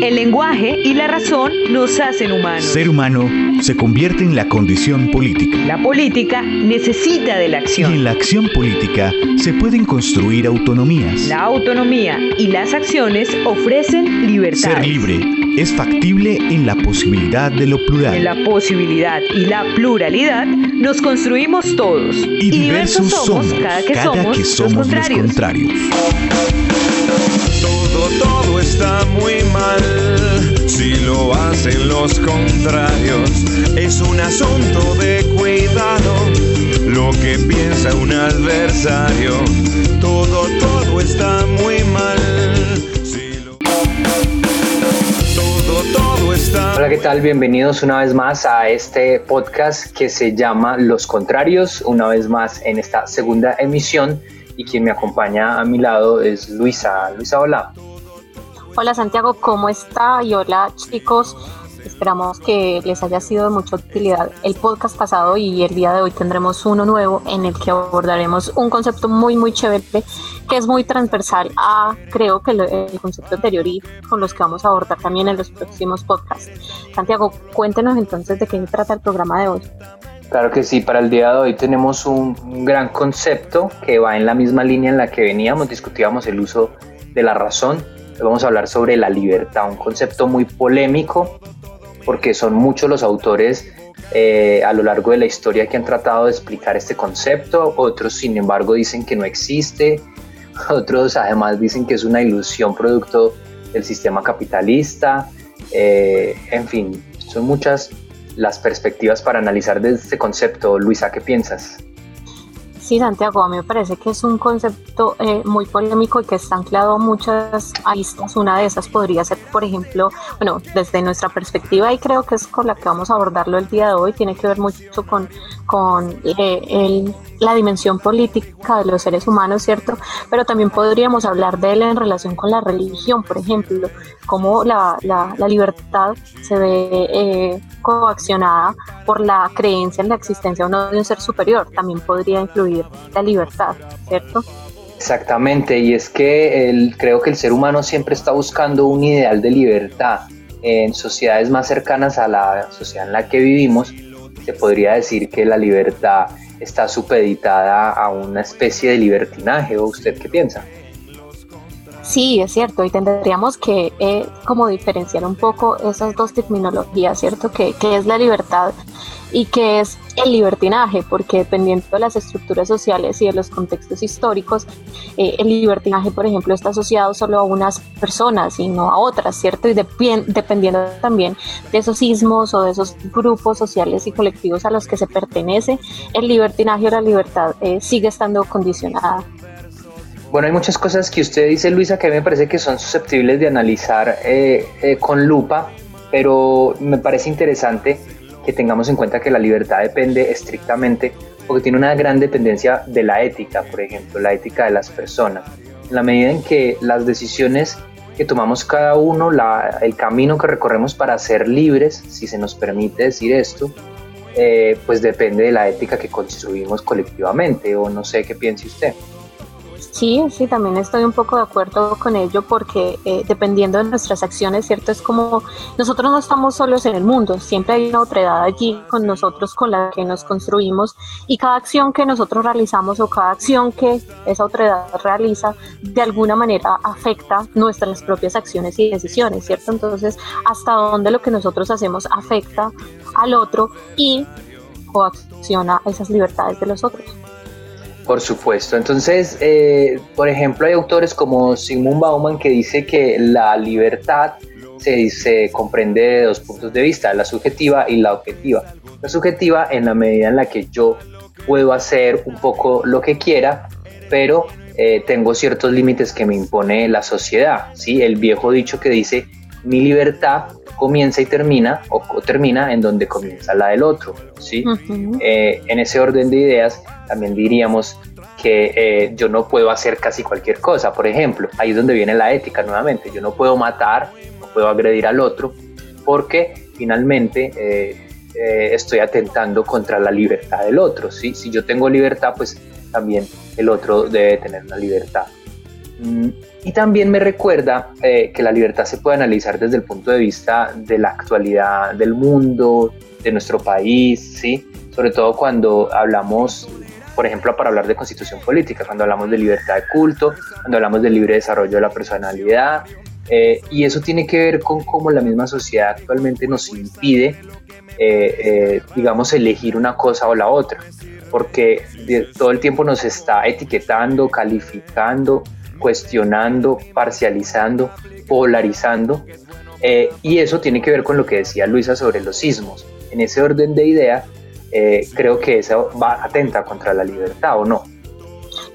El lenguaje y la razón nos hacen humanos. Ser humano se convierte en la condición política. La política necesita de la Y acción. en la acción política se pueden construir autonomías. La autonomía y las acciones ofrecen libertad. Ser libre es factible en la posibilidad de lo plural. En la posibilidad y la pluralidad nos construimos todos. y diversos somos cada que cada somos, que somos los contrarios. contrarios. Está muy mal si lo hacen los contrarios. Es un asunto de cuidado lo que piensa un adversario. Todo, todo está muy mal. Todo, todo está Hola, ¿qué tal? Bienvenidos una vez más a este podcast que se llama Los Contrarios, una vez más en esta segunda emisión y quien me acompaña a mi lado es Luisa. Luisa, hola. Hola Santiago, ¿cómo está? Y hola chicos, esperamos que les haya sido de mucha utilidad el podcast pasado y el día de hoy tendremos uno nuevo en el que abordaremos un concepto muy muy chévere que es muy transversal a creo que el concepto anterior y con los que vamos a abordar también en los próximos podcasts. Santiago, cuéntenos entonces de qué trata el programa de hoy. Claro que sí, para el día de hoy tenemos un gran concepto que va en la misma línea en la que veníamos, discutíamos el uso de la razón. Vamos a hablar sobre la libertad, un concepto muy polémico porque son muchos los autores eh, a lo largo de la historia que han tratado de explicar este concepto, otros sin embargo dicen que no existe, otros además dicen que es una ilusión producto del sistema capitalista, eh, en fin, son muchas las perspectivas para analizar de este concepto. Luisa, ¿qué piensas? Sí, Santiago, a mí me parece que es un concepto eh, muy polémico y que está anclado a muchas aristas. Una de esas podría ser, por ejemplo, bueno, desde nuestra perspectiva, y creo que es con la que vamos a abordarlo el día de hoy, tiene que ver mucho con, con eh, la dimensión política de los seres humanos, ¿cierto? Pero también podríamos hablar de él en relación con la religión, por ejemplo, cómo la, la- la libertad se ve eh, coaccionada por la creencia en la existencia o no de un ser superior. También podría incluir la libertad, ¿cierto? Exactamente, y es que el- creo que el ser humano siempre está buscando un ideal de libertad. En sociedades más cercanas a la sociedad en la que vivimos, se podría decir que la libertad está supeditada a una especie de libertinaje. ¿O usted qué piensa? Sí, es cierto, y tendríamos que eh, como diferenciar un poco esas dos terminologías, ¿cierto? Que, que es la libertad y que es el libertinaje, porque dependiendo de las estructuras sociales y de los contextos históricos, eh, el libertinaje, por ejemplo, está asociado solo a unas personas y no a otras, ¿cierto? Y dependiendo también de esos ismos o de esos grupos sociales y colectivos a los que se pertenece, el libertinaje o la libertad eh, sigue estando condicionada. Bueno, hay muchas cosas que usted dice, Luisa, que a mí me parece que son susceptibles de analizar eh, eh, con lupa, pero me parece interesante que tengamos en cuenta que la libertad depende estrictamente, porque tiene una gran dependencia de la ética, por ejemplo, la ética de las personas. En la medida en que las decisiones que tomamos cada uno, la- el camino que recorremos para ser libres, si se nos permite decir esto, eh, pues depende de la ética que construimos colectivamente, o no sé qué piense usted. Sí, sí, también estoy un poco de acuerdo con ello porque eh, dependiendo de nuestras acciones, ¿cierto? Es como nosotros no estamos solos en el mundo, siempre hay una otredad allí con nosotros con la que nos construimos y cada acción que nosotros realizamos o cada acción que esa otredad realiza de alguna manera afecta nuestras propias acciones y decisiones, ¿cierto? Entonces, hasta dónde lo que nosotros hacemos afecta al otro y coacciona esas libertades de los otros. Por supuesto. Entonces, eh, por ejemplo, hay autores como Sigmund Bauman que dice que la libertad se, comprende de dos puntos de vista, la subjetiva y la objetiva. La subjetiva en la medida en la que yo puedo hacer un poco lo que quiera, pero eh, tengo ciertos límites que me impone la sociedad. ¿sí? El viejo dicho que dice, mi libertad comienza y termina, o, o termina en donde comienza la del otro. ¿sí? Ujú. Eh, en ese orden de ideas, también diríamos que eh, yo no puedo hacer casi cualquier cosa. Por ejemplo, ahí es donde viene la ética nuevamente. Yo no puedo matar, no puedo agredir al otro, porque finalmente eh, eh, estoy atentando contra la libertad del otro. ¿sí? Si yo tengo libertad, pues también el otro debe tener una libertad. Y también me recuerda eh, que la libertad se puede analizar desde el punto de vista de la actualidad del mundo, de nuestro país, ¿sí? sobre todo cuando hablamos, por ejemplo, para hablar de constitución política, cuando hablamos de libertad de culto, cuando hablamos del libre desarrollo de la personalidad, eh, y eso tiene que ver con cómo la misma sociedad actualmente nos impide, eh, digamos, elegir una cosa o la otra, porque todo el tiempo nos está etiquetando, calificando, cuestionando, parcializando, polarizando. Eh, y eso tiene que ver con lo que decía Luisa sobre los sismos. En ese orden de ideas, eh, creo que eso va atenta contra la libertad o no.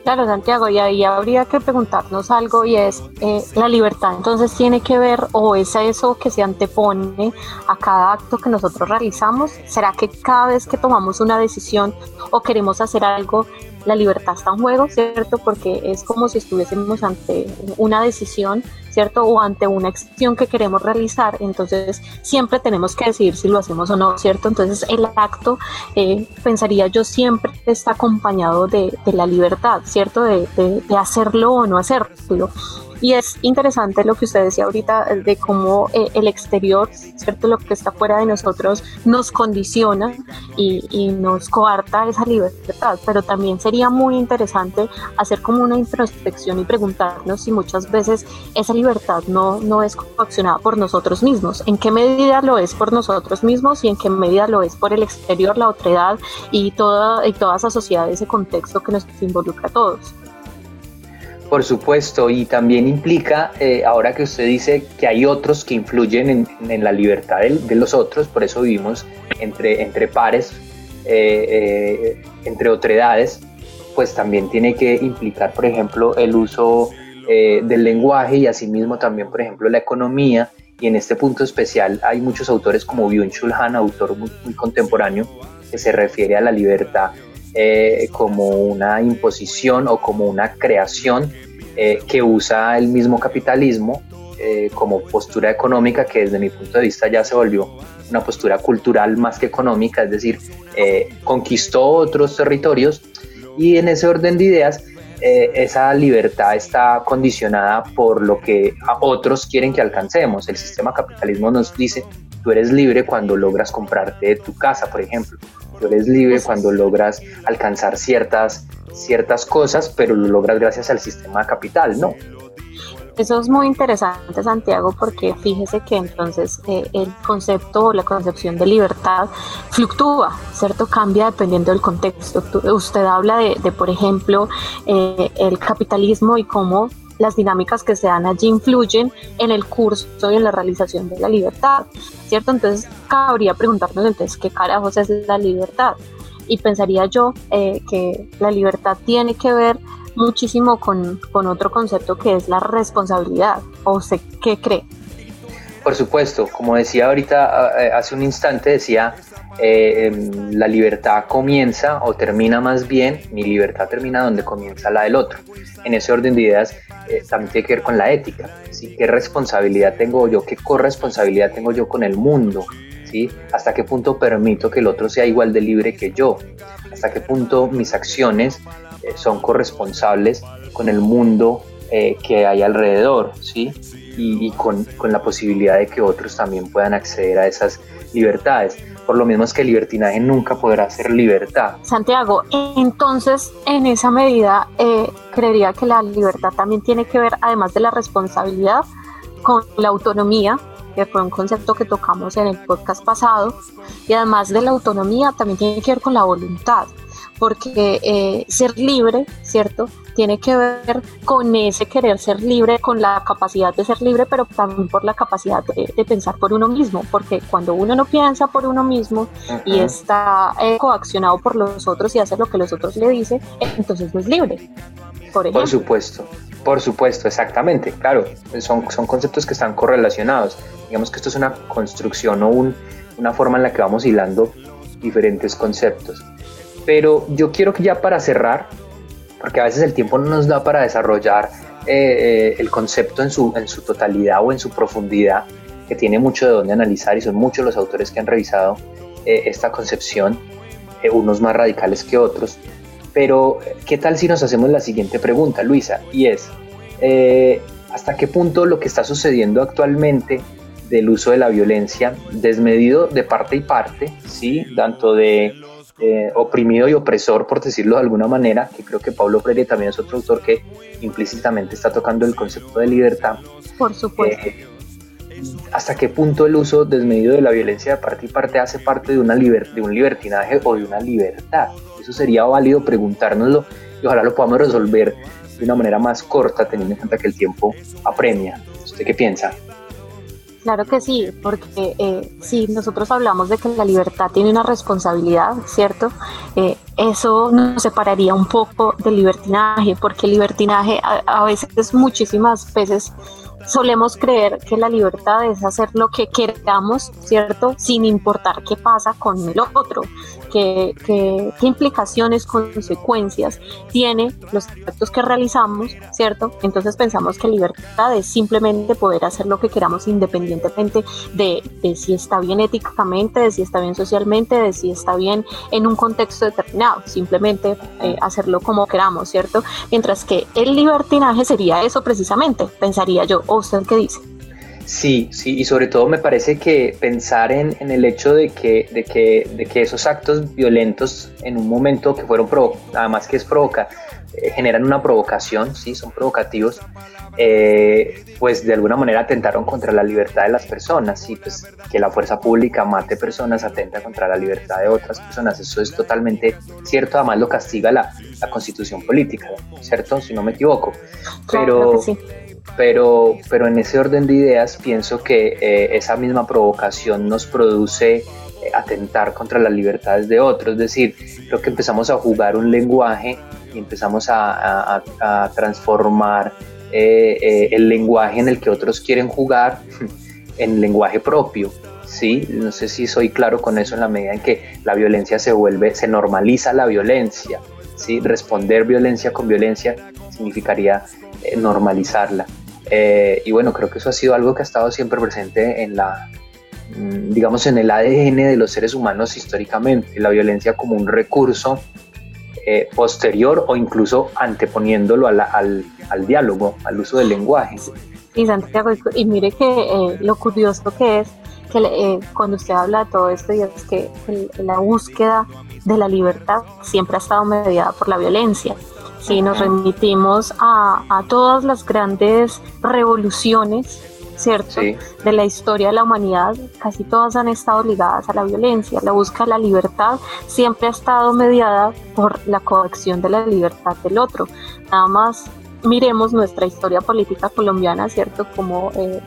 Claro, Santiago, y ahí habría que preguntarnos algo y es, eh, ¿la libertad entonces tiene que ver o es eso que se antepone a cada acto que nosotros realizamos? ¿Será que cada vez que tomamos una decisión o queremos hacer algo, la libertad está en juego, ¿cierto? Porque es como si estuviésemos ante una decisión, ¿cierto? O ante una acción que queremos realizar, entonces siempre tenemos que decidir si lo hacemos o no, ¿cierto? Entonces el acto, eh, pensaría yo, siempre está acompañado de, la libertad, ¿cierto? De, de hacerlo o no hacerlo. Y es interesante lo que usted decía ahorita de cómo eh, el exterior, ¿cierto? Lo que está fuera de nosotros nos condiciona y, y, nos coarta esa libertad. Pero también sería muy interesante hacer como una introspección y preguntarnos si muchas veces esa libertad no, no es coaccionada por nosotros mismos. ¿En qué medida lo es por nosotros mismos y en qué medida lo es por el exterior, la otredad y toda, y toda esa sociedad, ese contexto que nos involucra a todos? Por supuesto, y también implica, eh, ahora que usted dice que hay otros que influyen en, la libertad de, los otros, por eso vivimos entre, entre pares, eh, eh, entre otredades, pues también tiene que implicar, por ejemplo, el uso del lenguaje y asimismo también, por ejemplo, la economía. Y en este punto especial hay muchos autores como Byung-Chul autor muy, muy, contemporáneo, que se refiere a la libertad eh, como una imposición o como una creación eh, que usa el mismo capitalismo eh, como postura económica que desde mi punto de vista ya se volvió una postura cultural más que económica, es decir, conquistó otros territorios y en ese orden de ideas esa libertad está condicionada por lo que otros quieren que alcancemos. El sistema capitalismo nos dice, tú eres libre cuando logras comprarte tu casa, por ejemplo. Eres libre cuando logras alcanzar ciertas, ciertas cosas, pero lo logras gracias al sistema capital, ¿no? Eso es muy interesante, Santiago, porque fíjese que entonces eh, el concepto o la concepción de libertad fluctúa, ¿cierto? Cambia dependiendo del contexto. usted habla de, por ejemplo, eh, el capitalismo y cómo las dinámicas que se dan allí influyen en el curso y en la realización de la libertad, ¿cierto? Entonces cabría preguntarnos entonces qué carajos es la libertad. Y pensaría yo eh, que la libertad tiene que ver muchísimo con, con, otro concepto que es la responsabilidad. ¿O usted qué cree? Por supuesto, como decía ahorita, eh, hace un instante, decía, eh, la libertad comienza o termina más bien, mi libertad termina donde comienza la del otro. En ese orden de ideas eh, también tiene que ver con la ética, ¿sí? ¿Qué responsabilidad tengo yo? ¿Qué corresponsabilidad tengo yo con el mundo? ¿sí? ¿Hasta qué punto permito que el otro sea igual de libre que yo? ¿Hasta qué punto mis acciones eh, son corresponsables con el mundo eh, que hay alrededor? ¿sí? Y, con la posibilidad de que otros también puedan acceder a esas libertades por lo mismo es que el libertinaje nunca podrá ser libertad. Santiago, entonces en esa medida eh, creería que la libertad también tiene que ver, además de la responsabilidad, con la autonomía, que fue un concepto que tocamos en el podcast pasado, y además de la autonomía también tiene que ver con la voluntad, porque eh, ser libre, ¿cierto? tiene que ver con ese querer ser libre, con la capacidad de ser libre, pero también por la capacidad de, pensar por uno mismo, porque cuando uno no piensa por uno mismo y está eh, coaccionado por los otros y hace lo que los otros le dicen, entonces no es libre. Por, por supuesto, por supuesto, exactamente, claro, son, son conceptos que están correlacionados. Digamos que esto es una construcción o un, una forma en la que vamos hilando diferentes conceptos. Pero yo quiero que ya para cerrar, porque a veces el tiempo no nos da para desarrollar eh, eh, el concepto en su, en su totalidad o en su profundidad, que tiene mucho de dónde analizar y son muchos los autores que han revisado eh, esta concepción, unos más radicales que otros. Pero, ¿qué tal si nos hacemos la siguiente pregunta, Luisa? Y es, hasta qué punto lo que está sucediendo actualmente del uso de la violencia desmedido de parte y parte, ¿sí? tanto de eh, oprimido y opresor, por decirlo de alguna manera, que creo que Pablo Freire también es otro autor que implícitamente está tocando el concepto de libertad. Por supuesto. Eh, hasta qué punto el uso desmedido de la violencia de parte y parte hace parte de, una de un libertinaje o de una libertad. Eso sería válido preguntárnoslo y ojalá lo podamos resolver de una manera más corta, teniendo en cuenta que el tiempo apremia. ¿Usted qué piensa? Claro que sí, porque eh, si nosotros hablamos de que la libertad tiene una responsabilidad, ¿cierto? Eh, eso nos separaría un poco del libertinaje, porque el libertinaje a, a veces, muchísimas veces, solemos creer que la libertad es hacer lo que queramos, ¿cierto? Sin importar qué pasa con el otro, qué, implicaciones, consecuencias tiene los actos que realizamos, ¿cierto? Entonces pensamos que libertad es simplemente poder hacer lo que queramos independientemente de, si está bien éticamente, de si está bien socialmente, de si está bien en un contexto determinado, simplemente eh, hacerlo como queramos, ¿cierto? Mientras que el libertinaje sería eso precisamente, pensaría yo, usted qué dice? Sí, sí, y sobre todo me parece que pensar en, en el hecho de que, de, que, de que esos actos violentos en un momento que fueron, nada más que es provoca, eh, generan una provocación, sí, son provocativos, eh, pues de alguna manera atentaron contra la libertad de las personas, sí, pues que la fuerza pública mate personas atenta contra la libertad de otras personas, eso es totalmente cierto, además lo castiga la, la constitución política, ¿cierto? Si no me equivoco. Pero, pero, pero en ese orden de ideas pienso que eh, esa misma provocación nos produce eh, atentar contra las libertades de otros, es decir, creo que empezamos a jugar un lenguaje y empezamos a, transformar eh, el lenguaje en el que otros quieren jugar en lenguaje propio. Sí, no sé si soy claro con eso en la medida en que la violencia se vuelve, se normaliza la violencia. ¿sí? Responder violencia con violencia significaría normalizarla. Eh, y bueno, creo que eso ha sido algo que ha estado siempre presente en la, mm, digamos, en el ADN de los seres humanos históricamente, la violencia como un recurso eh, posterior o incluso anteponiéndolo al, al, diálogo, al uso del lenguaje. Sí, Santiago, y mire que eh, lo curioso que es que cuando usted habla de todo esto y es que la búsqueda de la libertad siempre ha estado mediada por la violencia. Si nos remitimos a, a todas las grandes revoluciones, ¿cierto? De la historia de la humanidad, casi todas han estado ligadas a la violencia. La búsqueda de la libertad siempre ha estado mediada por la coacción de la libertad del otro. Nada más miremos nuestra historia política colombiana, ¿cierto? Como eh,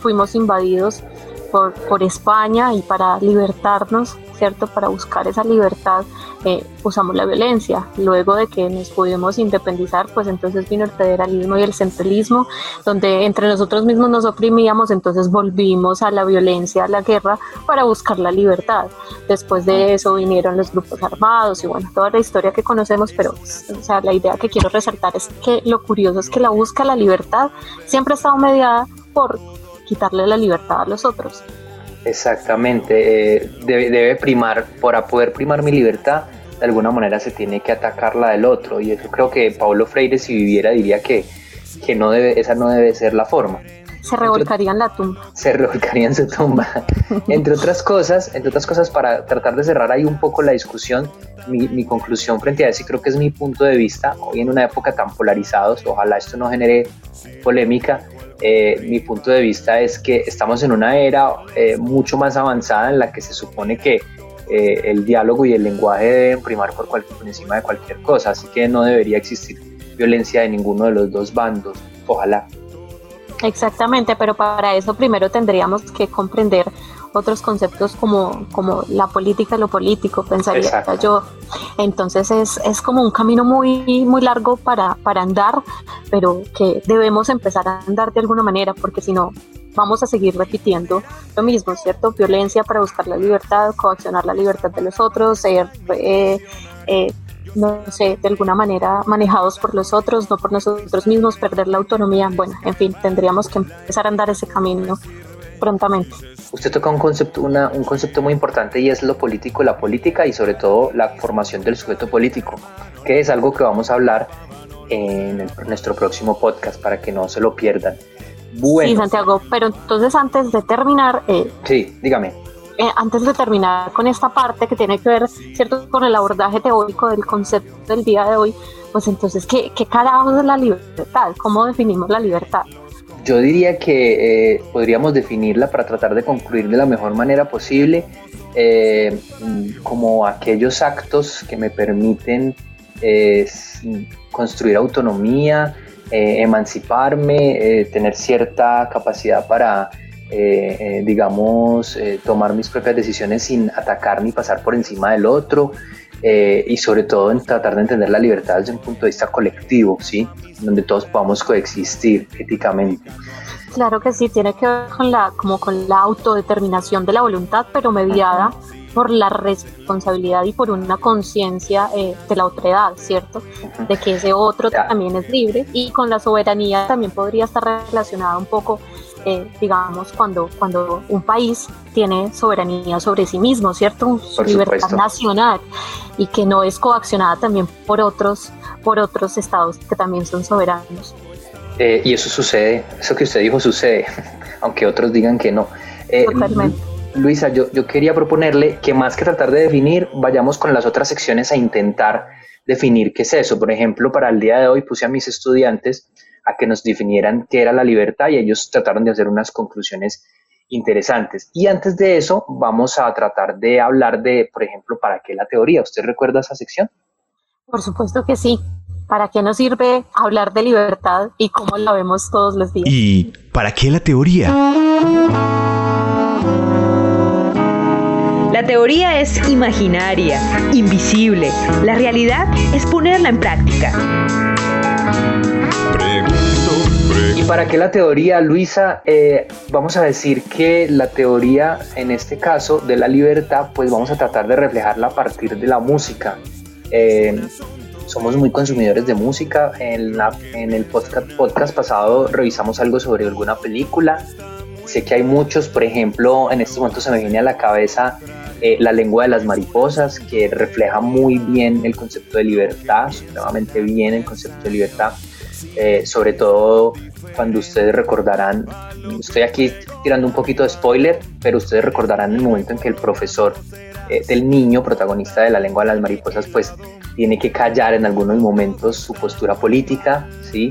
fuimos invadidos por, por España y para libertarnos ¿cierto? Para buscar esa libertad eh, usamos la violencia. Luego de que nos pudimos independizar, pues entonces vino el federalismo y el centralismo, donde entre nosotros mismos nos oprimíamos, entonces volvimos a la violencia, a la guerra, para buscar la libertad. Después de eso vinieron los grupos armados y bueno, toda la historia que conocemos, pero o sea, la idea que quiero resaltar es que lo curioso es que la de la libertad siempre ha estado mediada por quitarle la libertad a los otros. Exactamente, eh, debe, primar, para poder primar mi libertad, de alguna manera se tiene que atacar la del otro y eso creo que Paulo Freire si viviera diría que, que no debe, esa no debe ser la forma. Se revolcaría en la tumba. Se revolcaría en su tumba. entre otras cosas, entre otras cosas, para tratar de cerrar ahí un poco la discusión, mi, mi, conclusión frente a eso, y creo que es mi punto de vista, hoy en una época tan polarizados, ojalá esto no genere polémica, eh, mi punto de vista es que estamos en una era eh, mucho más avanzada en la que se supone que eh, el diálogo y el lenguaje deben primar por, por encima de cualquier cosa, así que no debería existir violencia de ninguno de los dos bandos, ojalá. Exactamente, pero para eso primero tendríamos que comprender otros conceptos como, como la política y lo político, pensaría yo. Entonces es, es, como un camino muy, muy largo para, para andar, pero que debemos empezar a andar de alguna manera, porque si no, vamos a seguir repitiendo lo mismo, ¿cierto? Violencia para buscar la libertad, coaccionar la libertad de los otros, ser, eh, eh, no sé, de alguna manera manejados por los otros, no por nosotros mismos, perder la autonomía. Bueno, en fin, tendríamos que empezar a andar ese camino prontamente. Usted toca un concepto, una, un concepto muy importante y es lo político, la política y sobre todo la formación del sujeto político, que es algo que vamos a hablar en, nuestro próximo podcast para que no se lo pierdan. Bueno. Sí, Santiago, pero entonces antes de terminar... Eh, sí, dígame. Eh, antes de terminar con esta parte que tiene que ver, ¿cierto?, con el abordaje teórico del concepto del día de hoy, pues entonces, ¿qué, qué carajo es la libertad? ¿Cómo definimos la libertad? Yo diría que eh, podríamos definirla para tratar de concluir de la mejor manera posible eh, como aquellos actos que me permiten construir autonomía, emanciparme, tener cierta capacidad para eh, eh, digamos, eh, tomar mis propias decisiones sin atacar ni pasar por encima del otro, y sobre todo en tratar de entender la libertad desde un punto de vista colectivo, ¿sí? Donde todos podamos coexistir éticamente. Claro que sí, tiene que ver con la, como con la autodeterminación de la voluntad, pero mediada por la responsabilidad y por una conciencia de la otredad, ¿cierto? De que ese otro también es libre y con la soberanía también podría estar relacionada un poco eh, digamos, cuando, cuando un país tiene soberanía sobre sí mismo, ¿cierto? Su libertad nacional y que no es coaccionada también por otros, por otros estados que también son soberanos. Eh, y eso sucede, eso que usted dijo sucede, aunque otros digan que no. Eh, Totalmente. Luisa, yo, yo quería proponerle que más que tratar de definir, vayamos con las otras secciones a intentar definir qué es eso. Por ejemplo, para el día de hoy puse a mis estudiantes a que nos definieran qué era la libertad y ellos trataron de hacer unas conclusiones interesantes. Y antes de eso, vamos a tratar de hablar de, por ejemplo, ¿para qué la teoría? ¿Usted recuerda esa sección? Por supuesto que sí. ¿Para qué nos sirve hablar de libertad y cómo la vemos todos los días? ¿Y para qué la teoría? La teoría es imaginaria, invisible. La realidad es ponerla en práctica. ¿Y para qué la teoría, Luisa? Eh, vamos a decir que la teoría, en este caso, de la libertad, pues vamos a tratar de reflejarla a partir de la música. Eh, somos muy consumidores de música. En, el podcast, podcast pasado revisamos algo sobre alguna película. Sé que hay muchos, por ejemplo, en este momento se me viene a la cabeza eh, La lengua de las mariposas, que refleja muy bien el concepto de libertad, supremamente bien el concepto de libertad. Eh, sobre todo cuando ustedes recordarán, estoy aquí tirando un poquito de spoiler, pero ustedes recordarán el momento en que el profesor eh, del niño, protagonista de la lengua de las mariposas, pues tiene que callar en algunos momentos su postura política, ¿sí?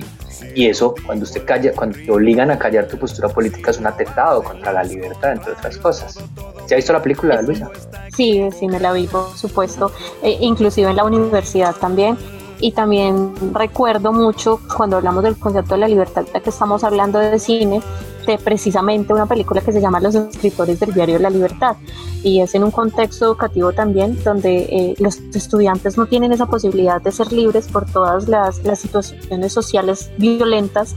Y eso, cuando usted calla, cuando te obligan a callar tu postura política, es un atentado contra la libertad, entre otras cosas. ¿Se ha visto la película, Luisa? Sí, sí, me la vi, por supuesto. Eh, inclusive en la universidad también y también recuerdo mucho cuando hablamos del concepto de la libertad, que estamos hablando de cine, de precisamente una película que se llama Los escritores del diario la libertad y es en un contexto educativo también donde eh, los estudiantes no tienen esa posibilidad de ser libres por todas las, las situaciones sociales violentas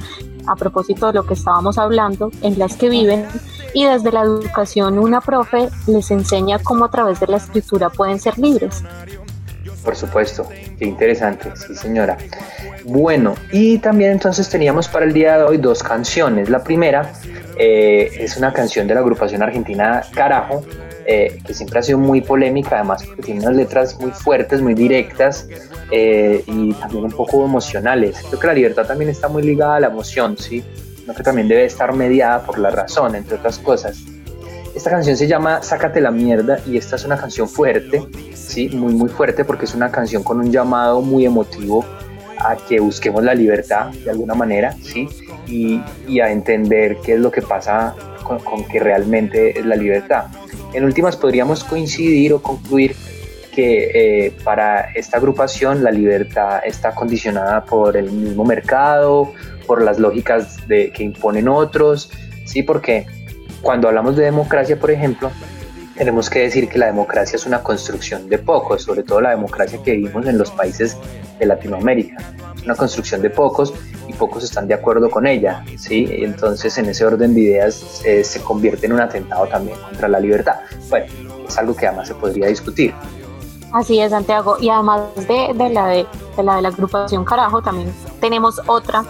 a propósito de lo que estábamos hablando, en las que viven y desde la educación una profe les enseña cómo a través de la escritura pueden ser libres. Por supuesto, qué interesante, sí señora. Bueno, y también entonces teníamos para el día de hoy dos canciones. La primera eh, es una canción de la agrupación argentina Carajo, eh, que siempre ha sido muy polémica, además porque tiene unas letras muy fuertes, muy directas eh, y también un poco emocionales. Creo que la libertad también está muy ligada a la emoción, ¿sí? Creo que también debe estar mediada por la razón, entre otras cosas. Esta canción se llama Sácate la mierda y esta es una canción fuerte, sí, muy muy fuerte porque es una canción con un llamado muy emotivo a que busquemos la libertad de alguna manera, sí, y, a entender qué es lo que pasa con, con, que realmente es la libertad. En últimas podríamos coincidir o concluir que eh, para esta agrupación la libertad está condicionada por el mismo mercado, por las lógicas de, que imponen otros, sí, porque cuando hablamos de democracia, por ejemplo, tenemos que decir que la democracia es una construcción de pocos, sobre todo la democracia que vivimos en los países de Latinoamérica. Es una construcción de pocos y pocos están de acuerdo con ella, ¿sí? Entonces, en ese orden de ideas eh, se convierte en un atentado también contra la libertad. Bueno, es algo que además se podría discutir. Así es, Santiago. Y además de, de la, de, la de la agrupación Carajo, también tenemos otra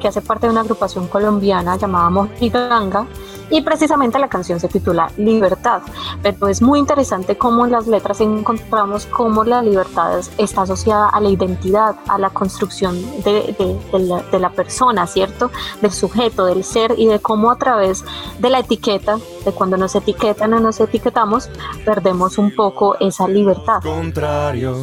que hace parte de una agrupación colombiana llamada Mojiganga, y precisamente la canción se titula Libertad, pero es muy interesante cómo en las letras encontramos cómo la libertad está asociada a la identidad, a la construcción de, la, la persona, ¿cierto? Del sujeto, del ser y de cómo a través de la etiqueta, de cuando nos etiquetan o nos etiquetamos, perdemos un poco esa libertad. Contrarios.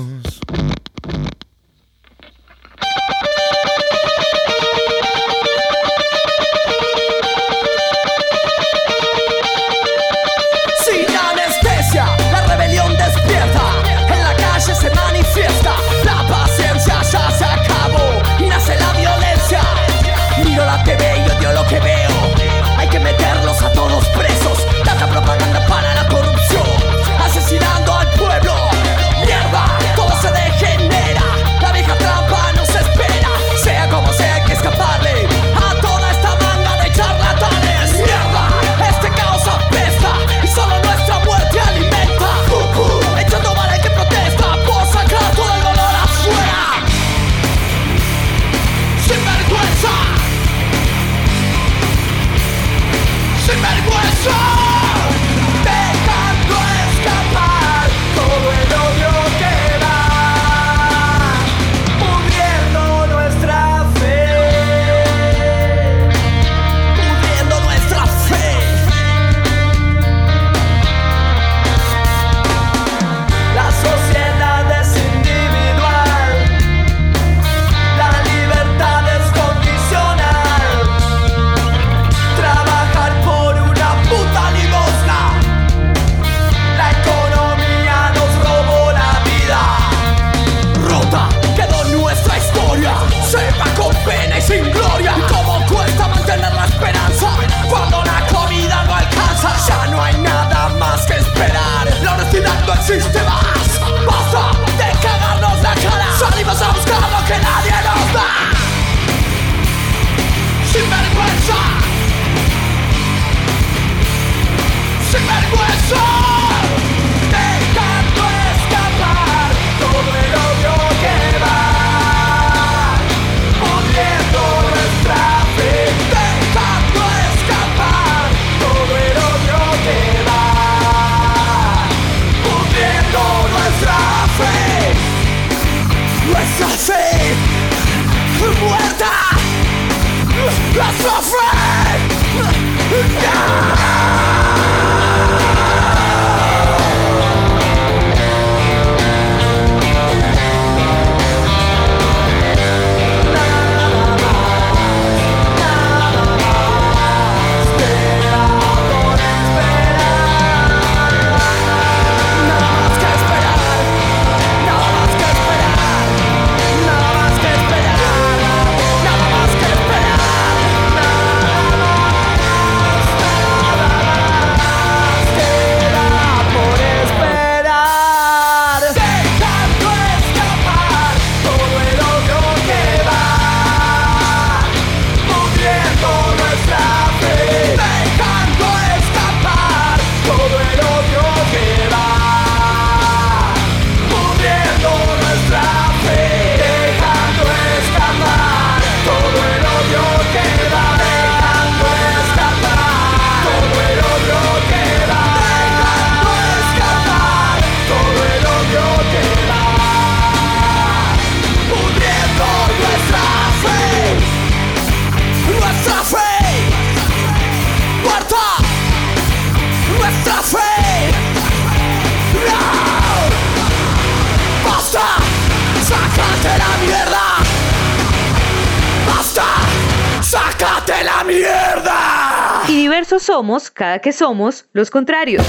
Somos, cada que somos, los contrarios.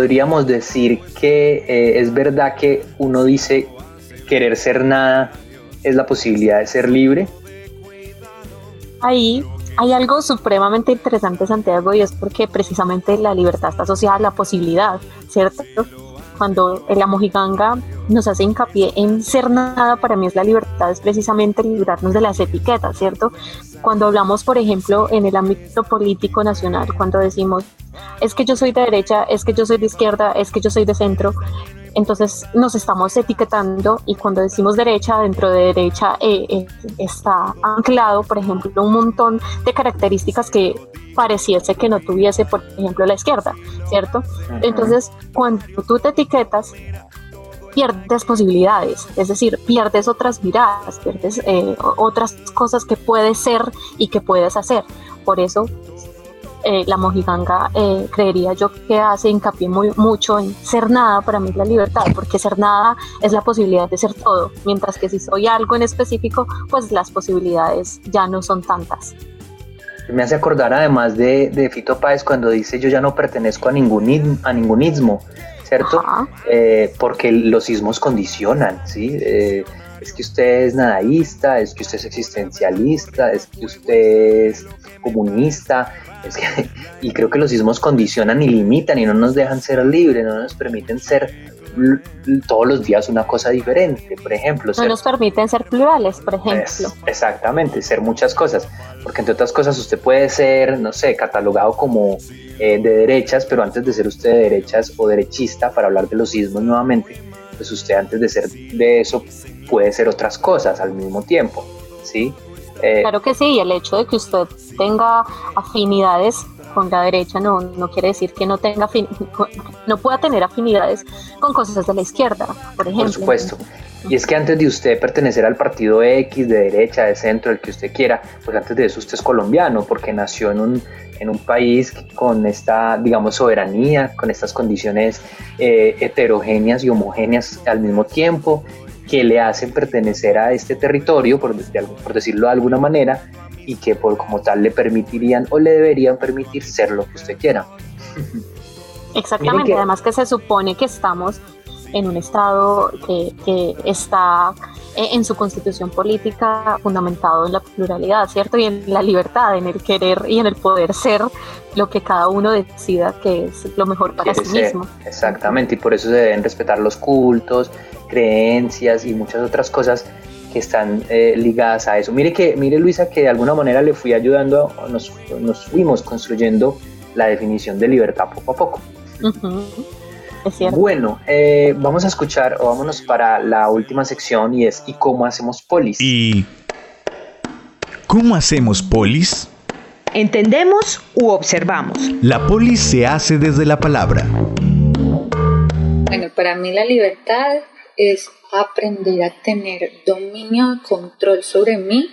¿Podríamos decir que eh, es verdad que uno dice querer ser nada es la posibilidad de ser libre? Ahí hay algo supremamente interesante, Santiago, y es porque precisamente la libertad está asociada a la posibilidad, ¿cierto? Cuando la mojiganga nos hace hincapié en ser nada, para mí es la libertad, es precisamente librarnos de las etiquetas, ¿cierto? Cuando hablamos, por ejemplo, en el ámbito político nacional, cuando decimos, es que yo soy de derecha, es que yo soy de izquierda, es que yo soy de centro, entonces nos estamos etiquetando y cuando decimos derecha, dentro de derecha eh, eh, está anclado, por ejemplo, un montón de características que pareciese que no tuviese, por ejemplo, la izquierda, ¿cierto? Entonces, cuando tú te etiquetas, pierdes posibilidades, es decir, pierdes otras miradas, pierdes eh, otras cosas que puedes ser y que puedes hacer. Por eso eh, la mojiganga eh, creería yo que hace hincapié muy, mucho en ser nada para mí es la libertad, porque ser nada es la posibilidad de ser todo, mientras que si soy algo en específico, pues las posibilidades ya no son tantas. Me hace acordar además de, de Fito Páez cuando dice yo ya no pertenezco a ningún, a ningún ismo, ¿cierto? Eh, porque los ismos condicionan, ¿sí? es que usted es nadaísta, es que usted es existencialista, es que usted es comunista, y creo que los sismos condicionan y limitan y no nos dejan ser libres, no nos permiten ser todos los días una cosa diferente, por ejemplo. No nos permiten ser plurales, por ejemplo. exactamente, ser muchas cosas, porque entre otras cosas usted puede ser, no sé, catalogado como eh, de derechas, pero antes de ser usted de derechas o derechista, para hablar de los sismos nuevamente, pues usted antes de ser de eso puede ser otras cosas al mismo tiempo, ¿sí? Eh, claro que sí, y el hecho de que usted tenga afinidades con la derecha no, no quiere decir que no tenga no pueda tener afinidades con cosas de la izquierda, por ejemplo. Por supuesto. Y es que antes de usted pertenecer al partido X, de derecha, de centro, el que usted quiera, pues antes de eso usted es colombiano, porque nació en un, en un país con esta, digamos, soberanía, con estas condiciones eh, heterogéneas y homogéneas al mismo tiempo, que le hacen pertenecer a este territorio, por, por decirlo de alguna manera, y que por como tal le permitirían o le deberían permitir ser lo que usted quiera. Exactamente, además que se supone que estamos en un Estado que, que, está en su constitución política fundamentado en la pluralidad, ¿cierto? Y en la libertad, en el querer y en el poder ser lo que cada uno decida que es lo mejor para sí mismo. Exactamente, y por eso se deben respetar los cultos, creencias y muchas otras cosas que están eh, ligadas a eso. Mire que, mire Luisa, que de alguna manera le fui ayudando, nos, nos fuimos construyendo la definición de libertad poco a poco. Bueno, eh, vamos a escuchar o vámonos para la última sección y es ¿y cómo hacemos polis? ¿Y cómo hacemos polis? ¿Entendemos u observamos? La polis se hace desde la palabra. Bueno, para mí la libertad es aprender a tener dominio, control sobre mí,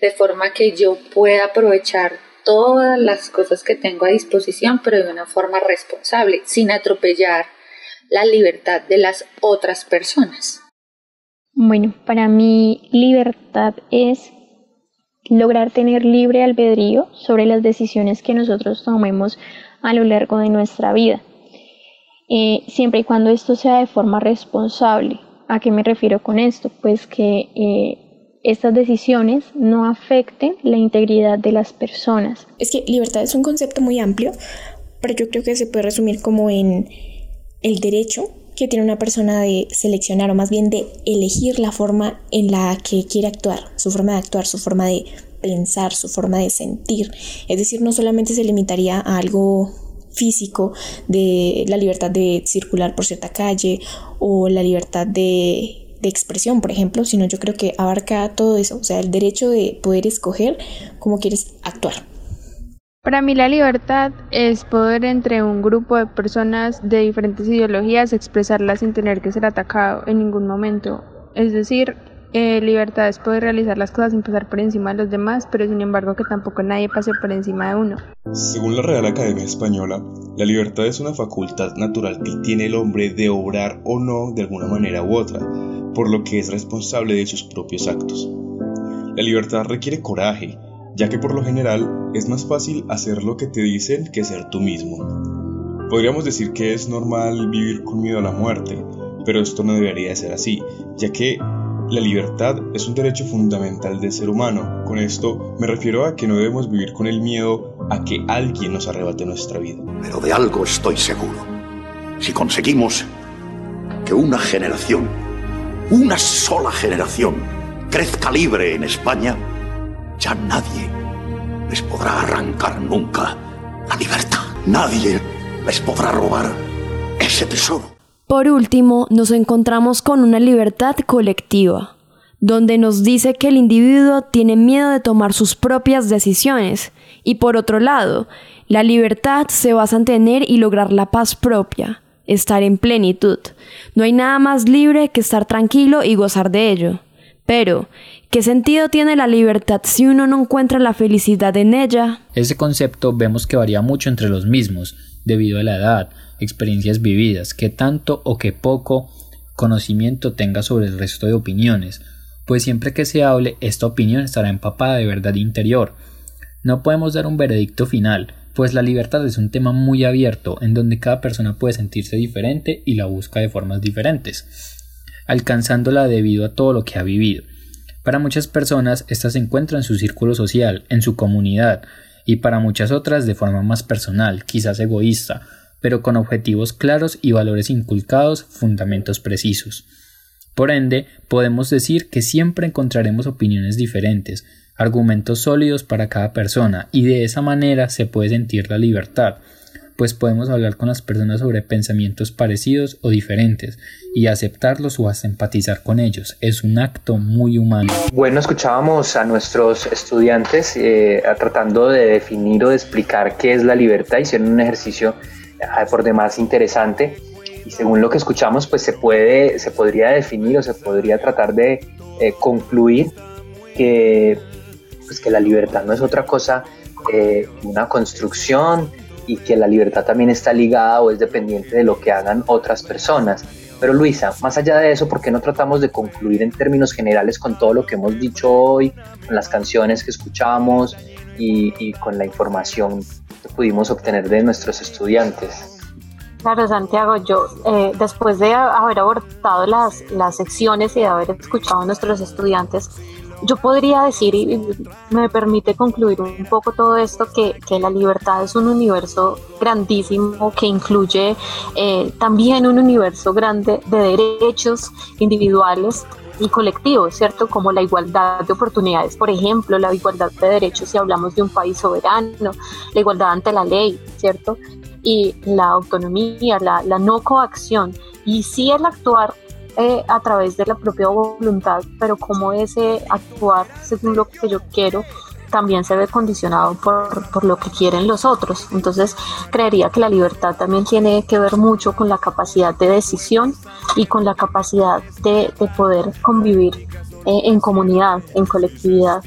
de forma que yo pueda aprovechar todas las cosas que tengo a disposición, pero de una forma responsable, sin atropellar la libertad de las otras personas. Bueno, para mí libertad es lograr tener libre albedrío sobre las decisiones que nosotros tomemos a lo largo de nuestra vida, eh, siempre y cuando esto sea de forma responsable. ¿A qué me refiero con esto? Pues que eh, estas decisiones no afecten la integridad de las personas. Es que libertad es un concepto muy amplio, pero yo creo que se puede resumir como en el derecho que tiene una persona de seleccionar o más bien de elegir la forma en la que quiere actuar, su forma de actuar, su forma de pensar, su forma de sentir. Es decir, no solamente se limitaría a algo físico de la libertad de circular por cierta calle o la libertad de, expresión, por ejemplo, sino yo creo que abarca todo eso, o sea, el derecho de poder escoger cómo quieres actuar. Para mí la libertad es poder entre un grupo de personas de diferentes ideologías expresarlas sin tener que ser atacado en ningún momento. Es decir, eh, libertad es poder realizar las cosas sin pasar por encima de los demás, pero sin embargo que tampoco nadie pase por encima de uno. Según la Real Academia Española, la libertad es una facultad natural que tiene el hombre de obrar o no de alguna manera u otra, por lo que es responsable de sus propios actos. La libertad requiere coraje, ya que por lo general es más fácil hacer lo que te dicen que ser tú mismo. Podríamos decir que es normal vivir con miedo a la muerte, pero esto no debería de ser así, ya que la libertad es un derecho fundamental del ser humano. Con esto me refiero a que no debemos vivir con el miedo a que alguien nos arrebate nuestra vida. Pero de algo estoy seguro. Si conseguimos que una generación, una sola generación, crezca libre en España, ya nadie les podrá arrancar nunca la libertad. Nadie les podrá robar ese tesoro. Por último, nos encontramos con una libertad colectiva, donde nos dice que el individuo tiene miedo de tomar sus propias decisiones, y por otro lado, la libertad se basa en tener y lograr la paz propia, estar en plenitud. No hay nada más libre que estar tranquilo y gozar de ello. Pero, ¿qué sentido tiene la libertad si uno no encuentra la felicidad en ella? Ese concepto vemos que varía mucho entre los mismos, debido a la edad, experiencias vividas, que tanto o que poco conocimiento tenga sobre el resto de opiniones, pues siempre que se hable, esta opinión estará empapada de verdad interior. No podemos dar un veredicto final, pues la libertad es un tema muy abierto en donde cada persona puede sentirse diferente y la busca de formas diferentes, alcanzándola debido a todo lo que ha vivido. Para muchas personas esta se encuentra en su círculo social, en su comunidad, y para muchas otras de forma más personal, quizás egoísta, pero con objetivos claros y valores inculcados, fundamentos precisos. Por ende, podemos decir que siempre encontraremos opiniones diferentes, argumentos sólidos para cada persona, y de esa manera se puede sentir la libertad, pues podemos hablar con las personas sobre pensamientos parecidos o diferentes y aceptarlos o hasta empatizar con ellos. Es un acto muy humano. Bueno, escuchábamos a nuestros estudiantes eh, tratando de definir o de explicar qué es la libertad. Hicieron un ejercicio por demás interesante y según lo que escuchamos pues se puede se podría definir o se podría tratar de eh, concluir que pues que la libertad no es otra cosa eh, una construcción y que la libertad también está ligada o es dependiente de lo que hagan otras personas. Pero Luisa, más allá de eso, ¿por qué no tratamos de concluir en términos generales con todo lo que hemos dicho hoy, con las canciones que escuchamos y, y con la información pudimos obtener de nuestros estudiantes. Claro, Santiago, yo eh, después de haber abortado las, las secciones y de haber escuchado a nuestros estudiantes, yo podría decir, y me permite concluir un poco todo esto, que, que la libertad es un universo grandísimo que incluye eh, también un universo grande de derechos individuales y colectivos, ¿cierto? Como la igualdad de oportunidades, por ejemplo, la igualdad de derechos si hablamos de un país soberano, la igualdad ante la ley, ¿cierto? Y la autonomía, la, la no coacción, y sí el actuar eh, a través de la propia voluntad, pero como ese actuar según lo que yo quiero también se ve condicionado por, por, lo que quieren los otros. Entonces, creería que la libertad también tiene que ver mucho con la capacidad de decisión y con la capacidad de, de poder convivir eh, en comunidad, en colectividad.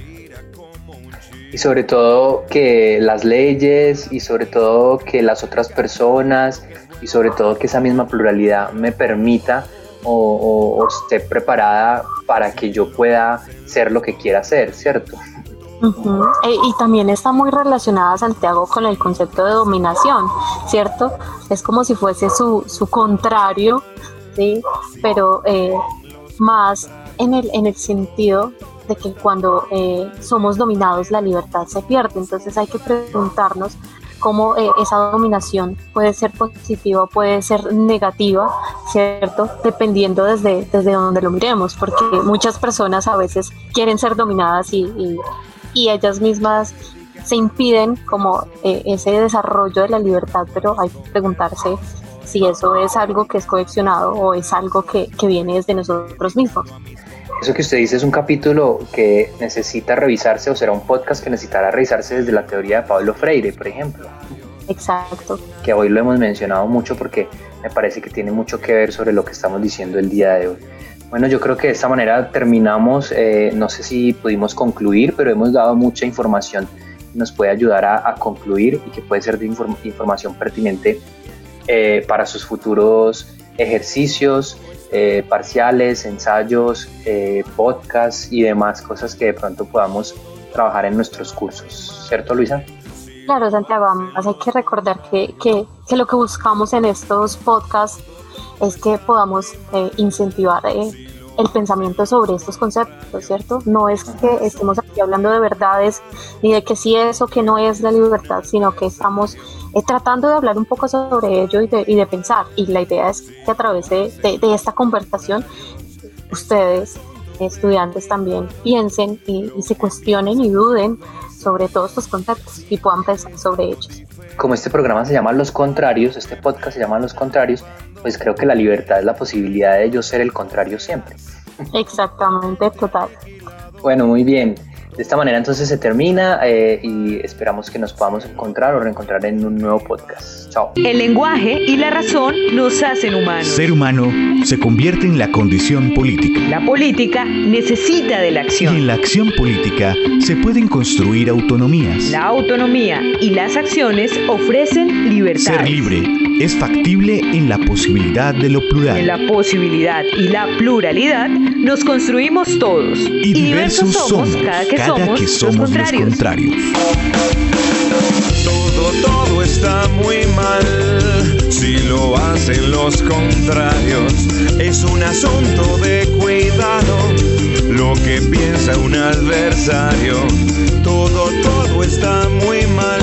Y sobre todo que las leyes y sobre todo que las otras personas y sobre todo que esa misma pluralidad me permita o, o, esté preparada para que yo pueda ser lo que quiera ser, ¿cierto? e, y también está muy relacionada Santiago con el concepto de dominación, ¿cierto? Es como si fuese su, su contrario, ¿sí? Pero eh, más en el, en el sentido de que cuando eh, somos dominados la libertad se pierde. Entonces hay que preguntarnos cómo eh, esa dominación puede ser positiva puede ser negativa, ¿cierto? Dependiendo desde, desde donde lo miremos, porque muchas personas a veces quieren ser dominadas y, y, y ellas mismas se impiden como eh, ese desarrollo de la libertad, pero hay que preguntarse si eso es algo que es coleccionado o es algo que, que viene desde nosotros mismos. Eso que usted dice es un capítulo que necesita revisarse o será un podcast que necesitará revisarse desde la teoría de Pablo Freire, por ejemplo. Exacto. Que hoy lo hemos mencionado mucho porque me parece que tiene mucho que ver sobre lo que estamos diciendo el día de hoy. Bueno, yo creo que de esta manera terminamos, eh, no sé si pudimos concluir, pero hemos dado mucha información que nos puede ayudar a, a concluir y que puede ser de inform información pertinente eh, para sus futuros ejercicios, eh, parciales, ensayos, eh, podcasts y demás cosas que de pronto podamos trabajar en nuestros cursos. ¿Cierto, Luisa? Claro, Santiago, además hay que recordar que, que que lo que buscamos en estos podcasts es que podamos eh, incentivar eh, el pensamiento sobre estos conceptos, ¿cierto? No es que estemos aquí hablando de verdades ni de que sí es o que no es la libertad, sino que estamos eh, tratando de hablar un poco sobre ello y de, y de, pensar. Y la idea es que a través de, de, esta conversación ustedes, estudiantes, también piensen y, y se cuestionen y duden sobre todos estos conceptos y puedan pensar sobre ellos como este programa se llama Los Contrarios, este podcast se llama Los Contrarios, pues creo que la libertad es la posibilidad de yo ser el contrario siempre. Exactamente, total. Bueno, muy bien. De esta manera entonces se termina eh, y esperamos que nos podamos encontrar o reencontrar en un nuevo podcast. Chao. El lenguaje y la razón nos hacen humanos. Ser humano se convierte en la condición política. La política necesita de la acción. Y en la acción política se pueden construir autonomías. La autonomía y las acciones ofrecen libertad. Ser libre es factible en la posibilidad de lo plural. En la posibilidad y la pluralidad nos construimos todos. Y, diversos, somos, cada que cada que somos los contrarios. los contrarios. Todo, todo está muy mal si lo hacen los contrarios. Es un asunto de cuidado lo que piensa un adversario. Todo, todo está muy mal